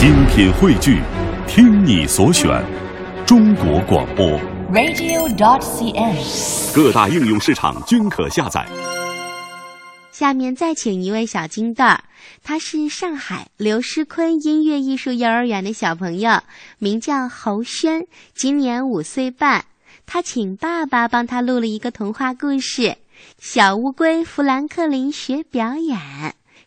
精品汇聚，听你所选，中国广播。radio.dot.cn，。各大应用市场均可下载。下面再请一位小金蛋儿，他是上海刘诗昆音乐艺术幼儿园的小朋友，名叫侯轩，今年五岁半。他请爸爸帮他录了一个童话故事《小乌龟富兰克林学表演》。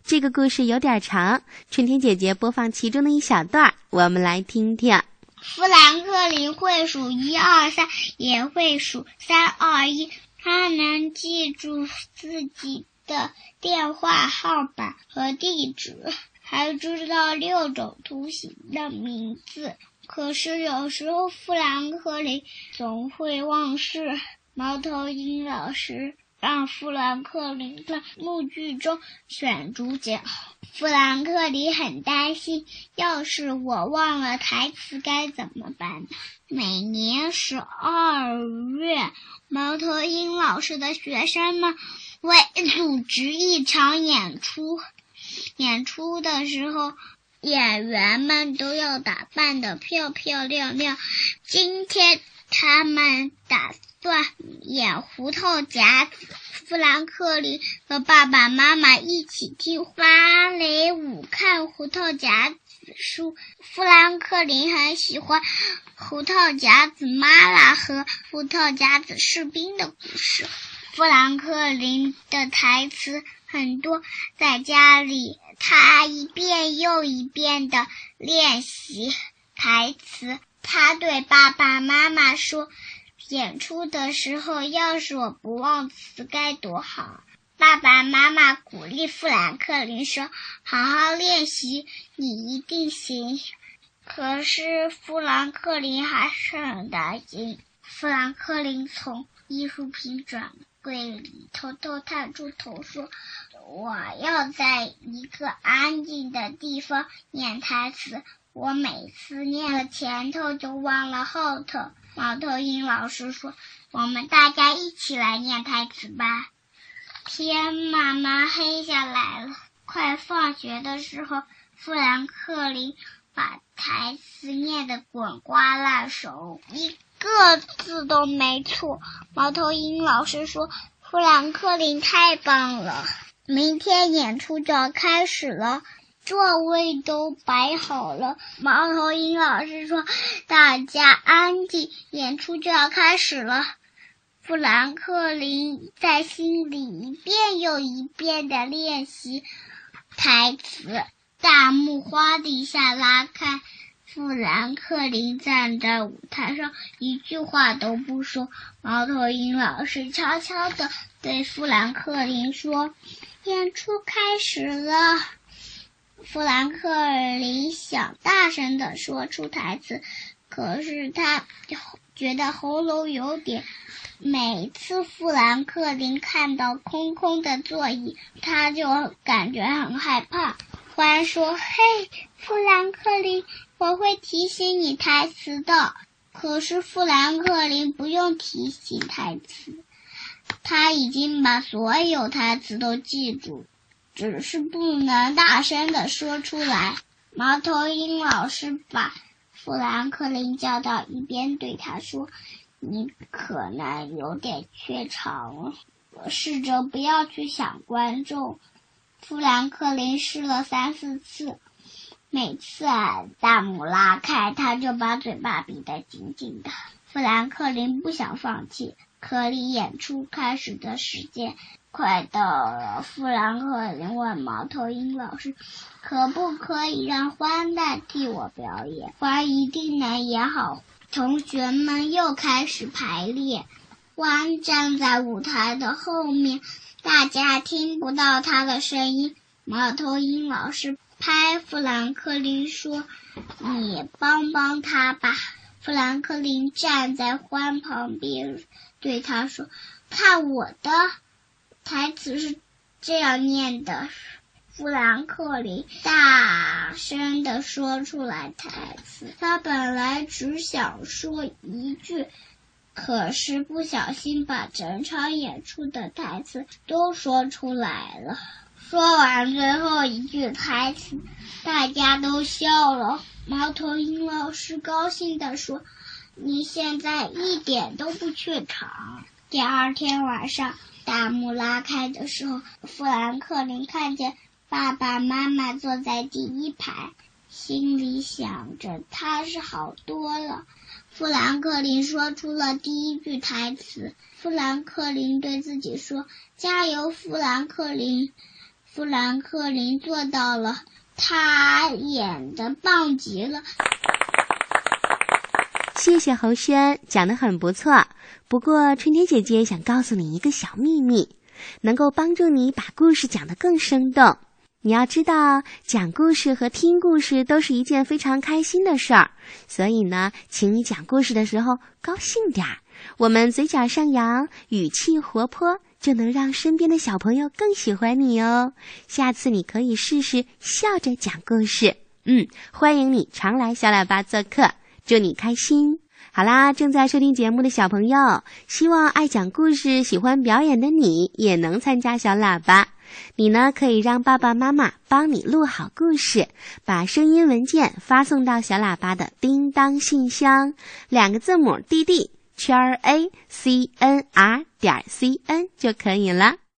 这个故事有点长，春天姐姐播放其中的一小段，我们来听听。富兰克林会数一二三，也会数三二一。他能记住自己的电话号码和地址，还知道六种图形的名字。可是有时候富兰克林总会忘事。猫头鹰老师让富兰克林在木剧中选主角。富兰克林很担心，要是我忘了台词该怎么办呢？每年十二月，猫头鹰老师的学生们会组织一场演出。演出的时候，演员们都要打扮得漂漂亮亮。今天他们打段演胡桃夹子。富兰克林和爸爸妈妈一起听芭蕾舞、看胡桃夹子书。富兰克林很喜欢胡桃夹子妈妈和胡桃夹子士兵的故事。富兰克林的台词很多，在家里他一遍又一遍的练习台词。他对爸爸妈妈说。演出的时候，要是我不忘词该多好！爸爸妈妈鼓励富兰克林说：“好好练习，你一定行。”可是富兰克林还是很担心。富兰克林从艺术品展柜里偷偷探出头说：“我要在一个安静的地方念台词。我每次念了前头，就忘了后头。”猫头鹰老师说：“我们大家一起来念台词吧。”天慢慢黑下来了，快放学的时候，富兰克林把台词念得滚瓜烂熟，一个字都没错。猫头鹰老师说：“富兰克林太棒了！明天演出就要开始了。”座位都摆好了，猫头鹰老师说：“大家安静，演出就要开始了。”富兰克林在心里一遍又一遍的练习台词。大幕哗的一下拉开，富兰克林站在舞台上，一句话都不说。猫头鹰老师悄悄地对富兰克林说：“演出开始了。”富兰克林想大声地说出台词，可是他觉得喉咙有点。每次富兰克林看到空空的座椅，他就感觉很害怕。欢说：“嘿，富兰克林，我会提醒你台词的。”可是富兰克林不用提醒台词，他已经把所有台词都记住。只是不能大声的说出来。猫头鹰老师把富兰克林叫到一边，对他说：“你可能有点怯场了，试着不要去想观众。”富兰克林试了三四次，每次啊大幕拉开，他就把嘴巴闭得紧紧的。富兰克林不想放弃，可离演出开始的时间。快到了，富兰克林问猫头鹰老师：“可不可以让欢代替我表演？欢一定能演好。”同学们又开始排练。欢站在舞台的后面，大家听不到他的声音。猫头鹰老师拍富兰克林说：“你帮帮他吧。”富兰克林站在欢旁边，对他说：“看我的。”台词是这样念的：富兰克林大声的说出来台词。他本来只想说一句，可是不小心把整场演出的台词都说出来了。说完最后一句台词，大家都笑了。猫头鹰老师高兴地说：“你现在一点都不怯场。”第二天晚上，大幕拉开的时候，富兰克林看见爸爸妈妈坐在第一排，心里想着踏实好多了。富兰克林说出了第一句台词。富兰克林对自己说：“加油，富兰克林！”富兰克林做到了。他演的棒极了，谢谢侯轩，讲的很不错。不过春天姐姐想告诉你一个小秘密，能够帮助你把故事讲得更生动。你要知道，讲故事和听故事都是一件非常开心的事儿，所以呢，请你讲故事的时候高兴点儿，我们嘴角上扬，语气活泼。就能让身边的小朋友更喜欢你哦。下次你可以试试笑着讲故事。嗯，欢迎你常来小喇叭做客，祝你开心。好啦，正在收听节目的小朋友，希望爱讲故事、喜欢表演的你也能参加小喇叭。你呢，可以让爸爸妈妈帮你录好故事，把声音文件发送到小喇叭的叮当信箱，两个字母 D D。圈 a c n r 点 c n 就可以了。